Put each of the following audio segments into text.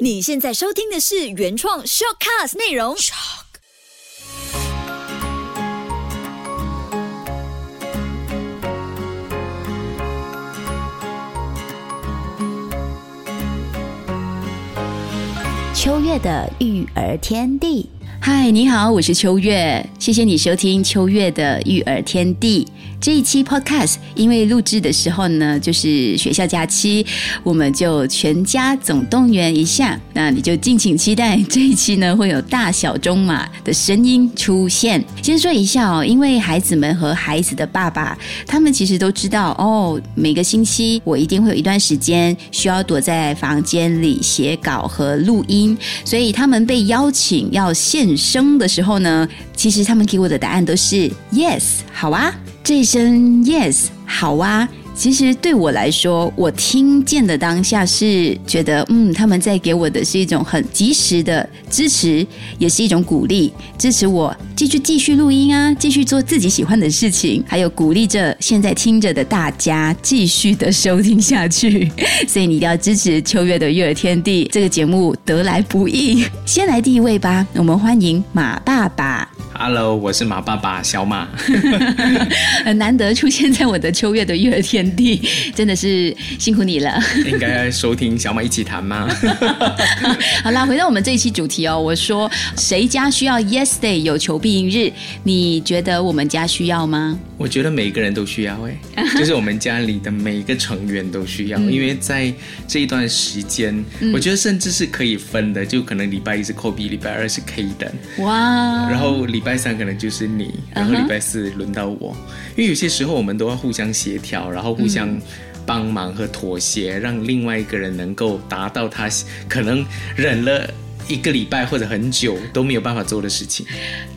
你现在收听的是原创 shortcast 内容。秋月的育儿天地，嗨，你好，我是秋月，谢谢你收听秋月的育儿天地。这一期 Podcast 因为录制的时候呢，就是学校假期，我们就全家总动员一下。那你就敬请期待这一期呢，会有大小中马的声音出现。先说一下哦，因为孩子们和孩子的爸爸，他们其实都知道哦，每个星期我一定会有一段时间需要躲在房间里写稿和录音，所以他们被邀请要现身的时候呢，其实他们给我的答案都是 Yes，好啊。这声 yes 好啊，其实对我来说，我听见的当下是觉得，嗯，他们在给我的是一种很及时的支持，也是一种鼓励，支持我继续继续录音啊，继续做自己喜欢的事情，还有鼓励着现在听着的大家继续的收听下去。所以你一定要支持秋月的育儿天地这个节目得来不易。先来第一位吧，我们欢迎马爸爸。Hello，我是马爸爸小马，很难得出现在我的秋月的育儿天地，真的是辛苦你了。应该收听小马一起谈吗？好啦，回到我们这一期主题哦，我说谁家需要 Yes Day 有求必应日？你觉得我们家需要吗？我觉得每个人都需要哎，就是我们家里的每一个成员都需要，因为在这一段时间，我觉得甚至是可以分的，就可能礼拜一是 Kobe，礼拜二是 K 的，哇，然后礼拜三可能就是你，然后礼拜四轮到我，因为有些时候我们都要互相协调，然后互相帮忙和妥协，让另外一个人能够达到他可能忍了。一个礼拜或者很久都没有办法做的事情，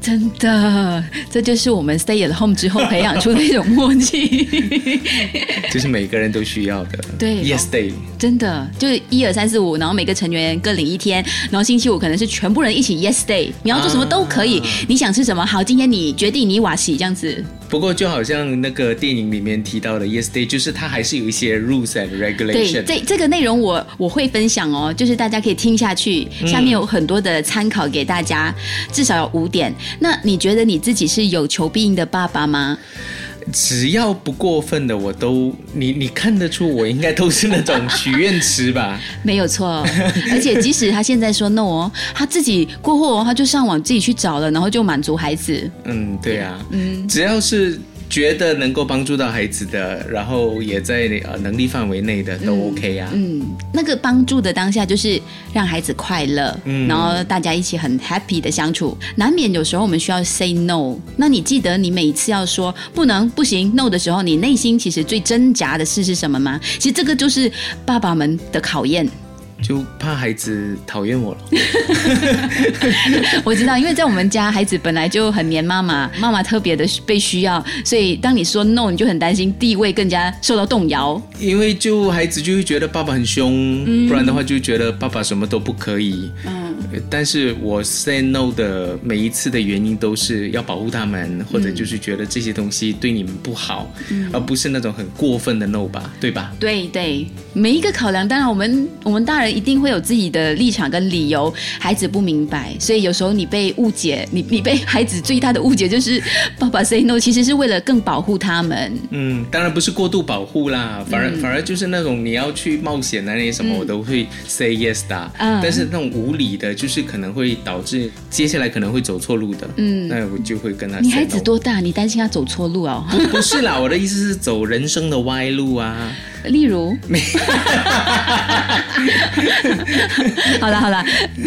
真的，这就是我们 stay at home 之后培养出的一种默契，就是每个人都需要的。对，Yes Day，真的就是一二三四五，然后每个成员各领一天，然后星期五可能是全部人一起 Yes Day，你要做什么都可以，你想吃什么好，今天你决定你瓦西这样子。不过就好像那个电影里面提到的 Yesterday，就是它还是有一些 rules and regulation。对，这这个内容我我会分享哦，就是大家可以听下去，下面有很多的参考给大家，至少有五点。那你觉得你自己是有求必应的爸爸吗？只要不过分的，我都你你看得出，我应该都是那种许愿池吧？没有错，而且即使他现在说 no 哦，他自己过后他就上网自己去找了，然后就满足孩子。嗯，对啊，嗯，只要是。觉得能够帮助到孩子的，然后也在呃能力范围内的都 OK 啊。嗯，那个帮助的当下就是让孩子快乐，嗯，然后大家一起很 happy 的相处。难免有时候我们需要 say no。那你记得你每一次要说不能、不行 no 的时候，你内心其实最挣扎的事是什么吗？其实这个就是爸爸们的考验。就怕孩子讨厌我了。我知道，因为在我们家，孩子本来就很黏妈妈，妈妈特别的被需要，所以当你说 no，你就很担心地位更加受到动摇。因为就孩子就会觉得爸爸很凶，不然的话就觉得爸爸什么都不可以。嗯但是我 say no 的每一次的原因都是要保护他们，或者就是觉得这些东西对你们不好，而不是那种很过分的 no 吧，对吧？对对，每一个考量，当然我们我们大人一定会有自己的立场跟理由，孩子不明白，所以有时候你被误解，你你被孩子最大的误解就是爸爸 say no，其实是为了更保护他们。嗯，当然不是过度保护啦，反而反而就是那种你要去冒险啊那些什么，我都会 say yes 的。嗯，但是那种无理的就。是可能会导致接下来可能会走错路的，嗯，那我就会跟他。你孩子多大？你担心他走错路哦？不不是啦，我的意思是走人生的歪路啊。例如，好了好了，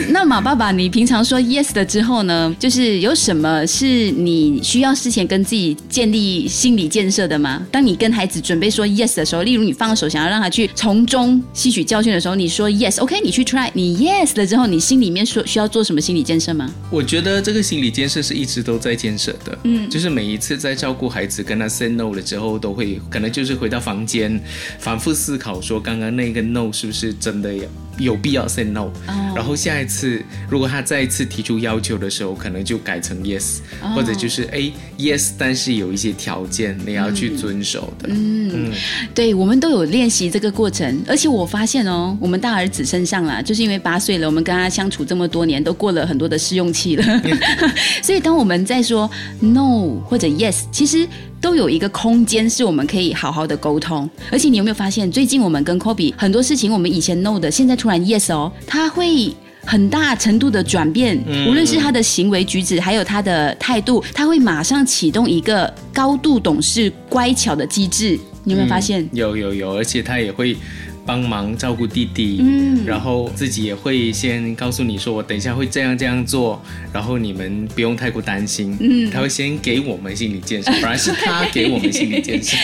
那马爸爸，你平常说 yes 的之后呢，就是有什么是你需要事前跟自己建立心理建设的吗？当你跟孩子准备说 yes 的时候，例如你放手想要让他去从中吸取教训的时候，你说 yes，OK，你去 try，你 yes 了之后，你心里面说需要做什么心理建设吗？我觉得这个心理建设是一直都在建设的，嗯，就是每一次在照顾孩子跟他 say no 了之后，都会可能就是回到房间。反复思考说，刚刚那个 no 是不是真的有必要 say no，、哦。然后下一次如果他再一次提出要求的时候，可能就改成 yes，、哦。或者就是哎 yes，但是有一些条件你要去遵守的。嗯对，我们都有练习这个过程，而且我发现哦，我们大儿子身上啦，就是因为八岁了，我们跟他相处这么多年，都过了很多的试用期了，所以当我们在说 no 或者 yes，其实都有一个空间是我们可以好好的沟通。而且你有没有发现，最近我们跟 Kobe 很多事情，我们以前 no 的，现在突然 yes 哦，他会。很大程度的转变，无论是他的行为举止，还有他的态度，他会马上启动一个高度懂事、乖巧的机制。你有没有发现？有有有，而且他也会帮忙照顾弟弟，嗯然后自己也会先告诉你说，我等一下会这样这样做，然后你们不用太过担心。嗯，他会先给我们心理建设，反而是他给我们心理建设。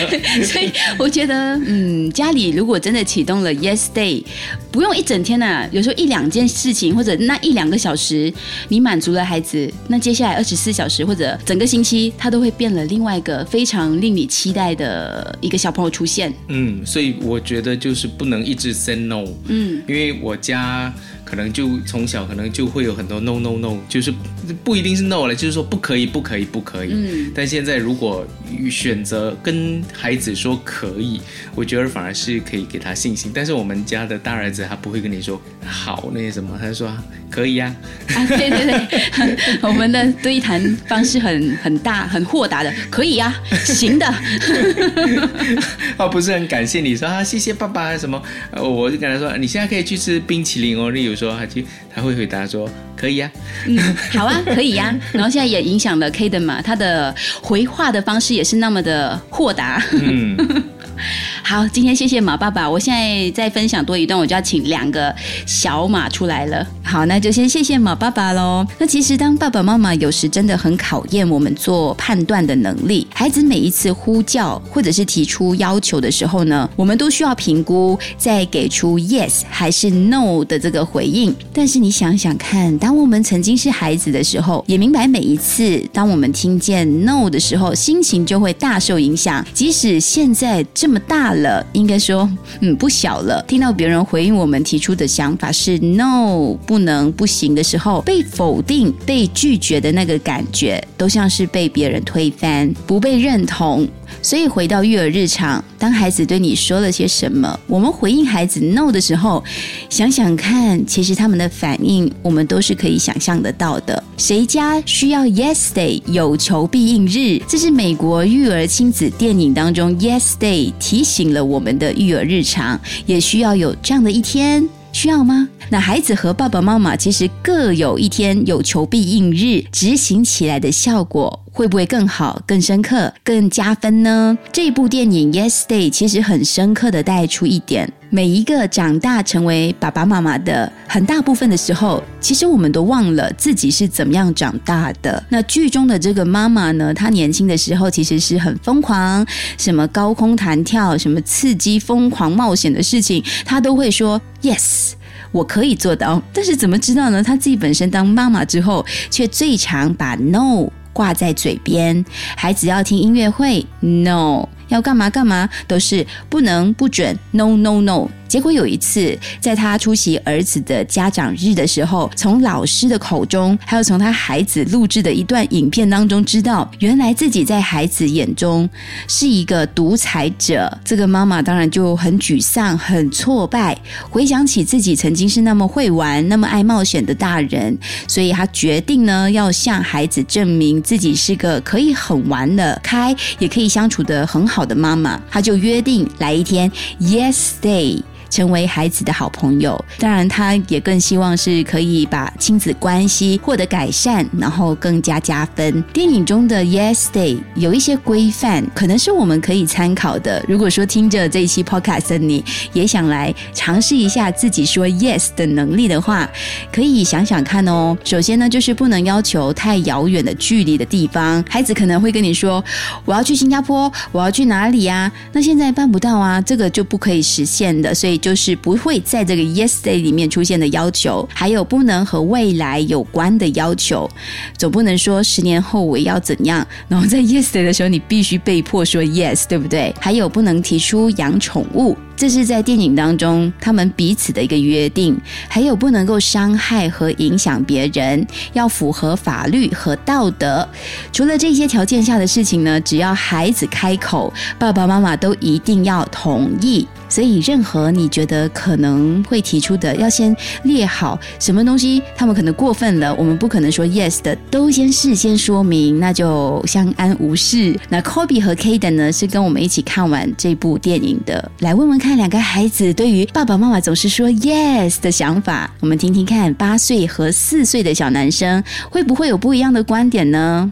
所以我觉得，嗯，家里如果真的启动了 Yes Day，不用一整天呐、有时候一两件事情或者那一两个小时，你满足了孩子，那接下来二十四小时或者整个星期，他都会变了另外一个非常令你期待的一个小朋友出现。嗯，所以我觉得就是不能一直 say no。嗯，因为我家可能就从小可能就会有很多 no no no，就是不一定是 no 了，就是说不可以不可以不可以。嗯，但现在如果选择跟孩子说可以，我觉得反而是可以给他信心。但是我们家的大儿子他不会跟你说好那些什么，他就说可以呀、啊，对对对，我们的对谈方式很很大很豁达的，可以呀、行的。他不是很感谢你说啊谢谢爸爸什么，呃我就跟他说你现在可以去吃冰淇淋哦。例如说他就他会回答说可以呀、嗯，好啊，可以呀、然后现在也影响了 Kaden 嘛，他的回话的方式也是那么的豁达。嗯。好，今天谢谢马爸爸，我现在再分享多一段，我就要请两个小马出来了。好，那就先谢谢马爸爸喽。那其实当爸爸妈妈有时真的很考验我们做判断的能力。孩子每一次呼叫或者是提出要求的时候呢，我们都需要评估，再给出 yes 还是 no 的这个回应。但是你想想看，当我们曾经是孩子的时候，也明白每一次当我们听见 no 的时候，心情就会大受影响。即使现在这么大了，应该说，嗯，不小了，听到别人回应我们提出的想法是 no，不不能、不行的时候，被否定、被拒绝的那个感觉，都像是被别人推翻、不被认同。所以回到育儿日常，当孩子对你说了些什么，我们回应孩子 no 的时候，想想看，其实他们的反应，我们都是可以想象得到的。谁家需要 Yes Day 有求必应日？这是美国育儿亲子电影当中 Yes Day 提醒了我们的育儿日常，也需要有这样的一天。需要吗？那孩子和爸爸妈妈其实各有一天有求必应日，执行起来的效果会不会更好、更深刻、更加分呢？这部电影《Yes Day》其实很深刻的带出一点：每一个长大成为爸爸妈妈的很大部分的时候，其实我们都忘了自己是怎么样长大的。那剧中的这个妈妈呢，她年轻的时候其实是很疯狂，什么高空弹跳、什么刺激、疯狂冒险的事情，她都会说 Yes。我可以做到，但是怎么知道呢？她自己本身当妈妈之后，却最常把 no 挂在嘴边。孩子要听音乐会，no；要干嘛干嘛，都是不能、不准，no no no。结果有一次，在他出席儿子的家长日的时候，从老师的口中，还有从他孩子录制的一段影片当中，知道原来自己在孩子眼中是一个独裁者。这个妈妈当然就很沮丧、很挫败，回想起自己曾经是那么会玩、那么爱冒险的大人，所以她决定呢，要向孩子证明自己是个可以很玩得开，也可以相处得很好好的妈妈。她就约定来一天 Yes Day。成为孩子的好朋友，当然，他也更希望是可以把亲子关系获得改善，然后更加加分。电影中的 Yes Day 有一些规范，可能是我们可以参考的。如果说听着这一期 Podcast 的你也想来尝试一下自己说 Yes 的能力的话，可以想想看哦。首先呢，就是不能要求太遥远的距离的地方，孩子可能会跟你说：“我要去新加坡，我要去哪里呀、那现在办不到啊，这个就不可以实现的，所以。就是不会在这个 yesterday 里面出现的要求，还有不能和未来有关的要求。总不能说十年后我要怎样，然后在 yesterday 的时候你必须被迫说 yes，对不对？还有不能提出养宠物。这是在电影当中他们彼此的一个约定，还有不能够伤害和影响别人，要符合法律和道德。除了这些条件下的事情呢，只要孩子开口，爸爸妈妈都一定要同意。所以，任何你觉得可能会提出的，要先列好什么东西，他们可能过分了，我们不可能说 yes 的，都先事先说明，那就相安无事。那 Kobe 和 Kaden 呢，是跟我们一起看完这部电影的，来问问看两个孩子对于爸爸妈妈总是说 yes 的想法，我们听听看，八岁和四岁的小男生会不会有不一样的观点呢？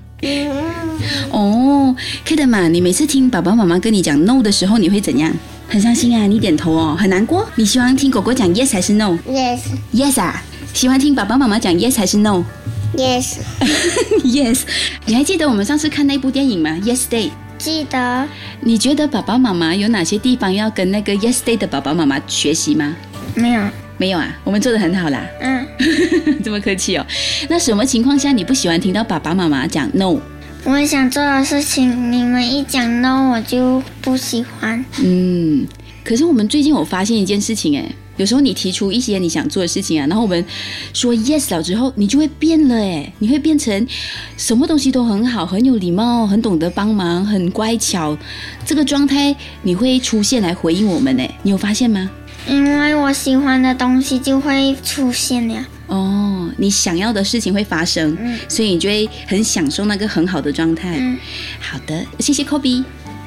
哦，Kaden 嘛，你每次听爸爸妈妈跟你讲 no 的时候，你会怎样？很伤心啊，你点头哦，很难过。你喜欢听狗狗讲 yes 还是 no？yes，yes 啊，喜欢听爸爸妈妈讲 yes 还是 no？yes，yes。你还记得我们上次看那部电影吗？Yesterday。记得。你觉得爸爸妈妈有哪些地方要跟那个 Yesterday 的爸爸妈妈学习吗？没有，没有啊，我们做的很好啦。嗯，这么客气哦。那什么情况下你不喜欢听到爸爸妈妈讲 no？我想做的事情，你们一讲 no，我就不喜欢。嗯，可是我们最近有发现一件事情，哎，有时候你提出一些你想做的事情啊，然后我们说 yes 了之后，你就会变了，哎，你会变成什么东西都很好，很有礼貌，很懂得帮忙，很乖巧，这个状态你会出现来回应我们，哎，你有发现吗？因为我喜欢的东西就会出现呀。哦，你想要的事情会发生，所以你就会很享受那个很好的状态。好的，谢谢 Kobe，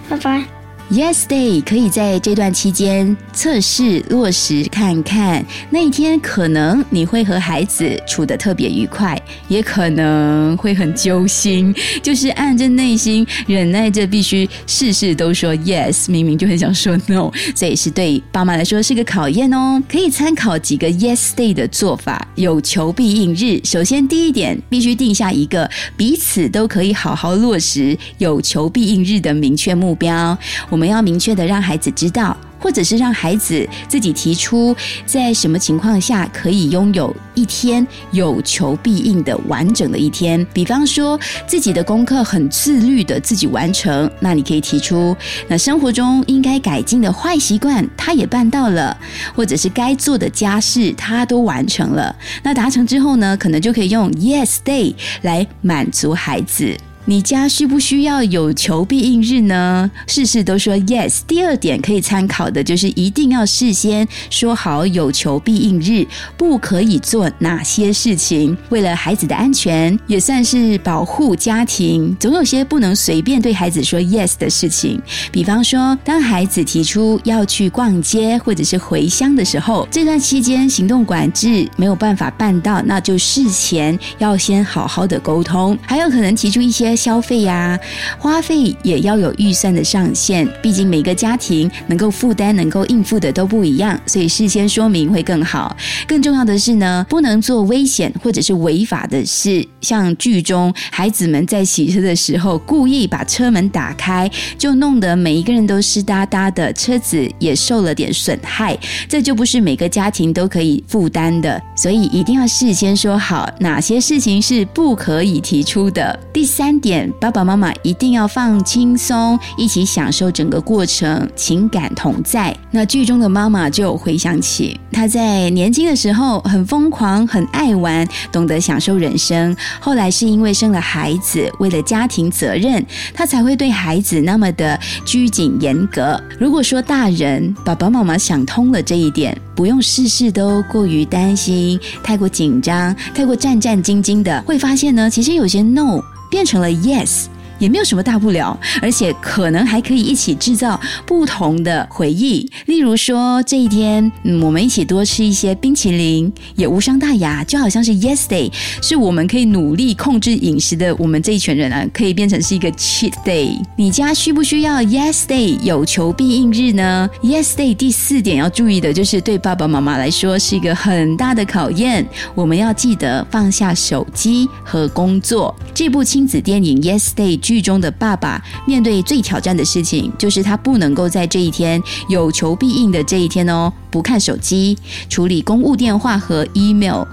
拜拜。Yes Day 可以在这段期间测试落实看看，那一天可能你会和孩子处得特别愉快，也可能会很揪心，就是按着内心忍耐着，必须事事都说 Yes，明明就很想说 No，这也是对爸妈来说是个考验哦。可以参考几个 Yes Day 的做法，有求必应日。首先第一点，必须定下一个彼此都可以好好落实有求必应日的明确目标。我我们要明确的让孩子知道，或者是让孩子自己提出，在什么情况下可以拥有一天有求必应的完整的一天。比方说，自己的功课很自律的自己完成，那你可以提出，那生活中应该改进的坏习惯他也办到了，或者是该做的家事他都完成了。那达成之后呢，可能就可以用 Yes Day 来满足孩子。你家需不需要有求必应日呢？事事都说 yes。第二点可以参考的就是一定要事先说好有求必应日，不可以做哪些事情。为了孩子的安全，也算是保护家庭，总有些不能随便对孩子说 yes 的事情。比方说，当孩子提出要去逛街或者是回乡的时候，这段期间行动管制没有办法办到，那就事前要先好好的沟通。还有可能提出一些。消费呀，花费也要有预算的上限。毕竟每个家庭能够负担、能够应付的都不一样，所以事先说明会更好。更重要的是呢，不能做危险或者是违法的事。像剧中孩子们在洗车的时候，故意把车门打开，就弄得每一个人都湿哒哒的，车子也受了点损害。这就不是每个家庭都可以负担的，所以一定要事先说好哪些事情是不可以提出的。第三点。点爸爸妈妈一定要放轻松，一起享受整个过程，情感同在。那剧中的妈妈就回想起，她在年轻的时候很疯狂，很爱玩，懂得享受人生。后来是因为生了孩子，为了家庭责任，她才会对孩子那么的拘谨严格。如果说大人爸爸妈妈想通了这一点，不用事事都过于担心，太过紧张，太过战战兢兢的，会发现呢，其实有些 no。变成了 yes。也没有什么大不了，而且可能还可以一起制造不同的回忆。例如说，这一天，嗯，我们一起多吃一些冰淇淋，也无伤大雅，就好像是 yesterday，是我们可以努力控制饮食的。我们这一群人啊，可以变成是一个 cheat day。你家需不需要 yesterday 有求必应日呢？yesterday 第四点要注意的就是对爸爸妈妈来说是一个很大的考验。我们要记得放下手机和工作。这部亲子电影 yesterday。剧中的爸爸面对最挑战的事情，就是他不能够在这一天有求必应的这一天哦。不看手机，处理公务电话和 email。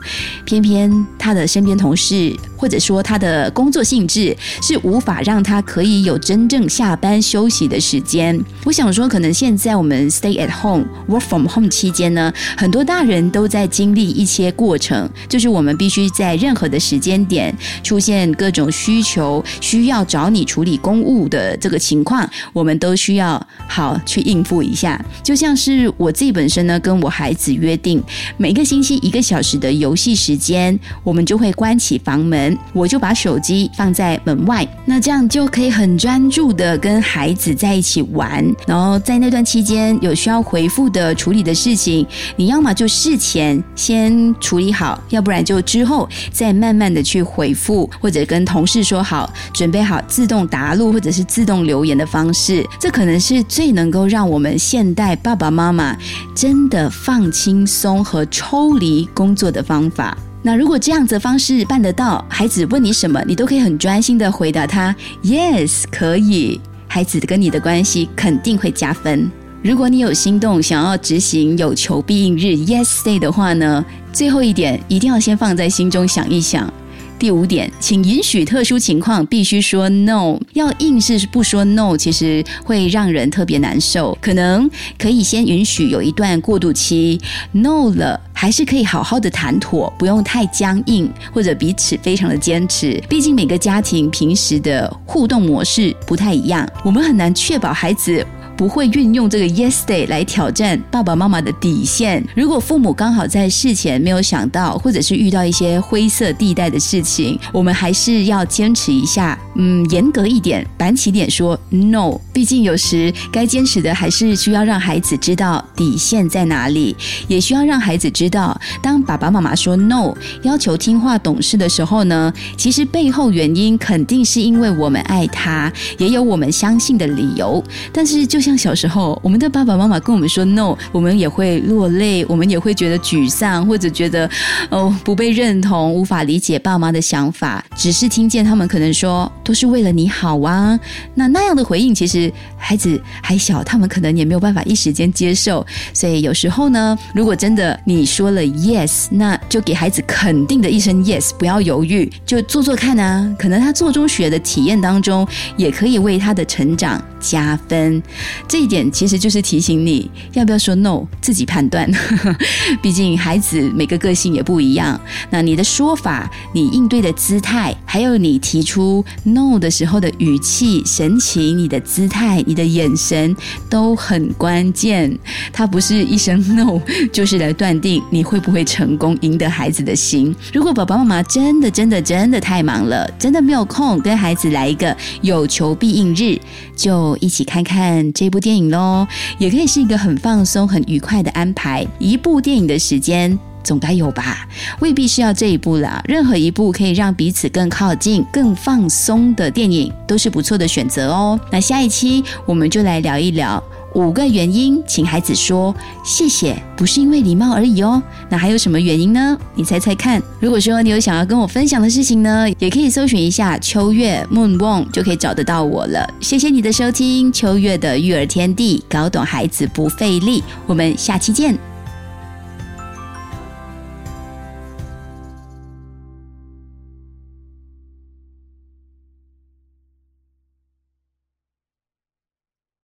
偏偏他的身边同事或者说他的工作性质是无法让他可以有真正下班休息的时间。我想说，可能现在我们 stay at home work from home 期间呢，很多大人都在经历一些过程，就是我们必须在任何的时间点出现各种需求，需要找你处理公务的这个情况，我们都需要好去应付一下。就像是我自己本身呢，跟我孩子约定，每个星期一个小时的游戏时间，我们就会关起房门，我就把手机放在门外，那这样就可以很专注的跟孩子在一起玩。然后在那段期间有需要回复的处理的事情，你要么就事前先处理好，要不然就之后再慢慢的去回复，或者跟同事说好，准备好自动答录或者是自动留言的方式，这可能是最能够让我们现代爸爸妈妈真真的放轻松和抽离工作的方法。那如果这样子的方式办得到，孩子问你什么，你都可以很专心的回答他，yes，可以。孩子跟你的关系肯定会加分。如果你有心动，想要执行有求必应日 Yes Day 的话呢，最后一点一定要先放在心中想一想。第五点，请允许特殊情况必须说 no，要硬是不说 no，其实会让人特别难受。可能可以先允许有一段过渡期，no 了还是可以好好的谈妥，不用太僵硬或者彼此非常的坚持。毕竟每个家庭平时的互动模式不太一样，我们很难确保孩子。不会运用这个 yesterday 来挑战爸爸妈妈的底线。如果父母刚好在事前没有想到，或者是遇到一些灰色地带的事情，我们还是要坚持一下，嗯，严格一点，板起脸说 no。毕竟有时该坚持的还是需要让孩子知道底线在哪里，也需要让孩子知道，当爸爸妈妈说 no，要求听话懂事的时候呢，其实背后原因肯定是因为我们爱他，也有我们相信的理由。但是就像小时候，我们的爸爸妈妈跟我们说 “no”，我们也会落泪，我们也会觉得沮丧，或者觉得哦不被认同，无法理解爸妈的想法。只是听见他们可能说都是为了你好啊，那那样的回应，其实孩子还小，他们可能也没有办法一时间接受。所以有时候呢，如果真的你说了 yes，那就给孩子肯定的一声 yes，不要犹豫，就做做看啊。可能他做中学的体验当中，也可以为他的成长加分。这一点其实就是提醒你要不要说 no，自己判断。毕竟孩子每个个性也不一样，那你的说法、你应对的姿态，还有你提出 no 的时候的语气、神情、你的姿态、你的眼神都很关键。它不是一声 no 就是来断定你会不会成功赢得孩子的心。如果爸爸妈妈真的、真的、真的太忙了，真的没有空跟孩子来一个有求必应日，就一起看看这。部电影喽，也可以是一个很放松、很愉快的安排。一部电影的时间总该有吧？未必是要这一部啦，任何一部可以让彼此更靠近、更放松的电影，都是不错的选择哦。那下一期我们就来聊一聊。五个原因，请孩子说谢谢，不是因为礼貌而已哦。那还有什么原因呢？你猜猜看。如果说你有想要跟我分享的事情呢，也可以搜寻一下秋月 Moon Wong 就可以找得到我了。谢谢你的收听，秋月的育儿天地，搞懂孩子不费力。我们下期见。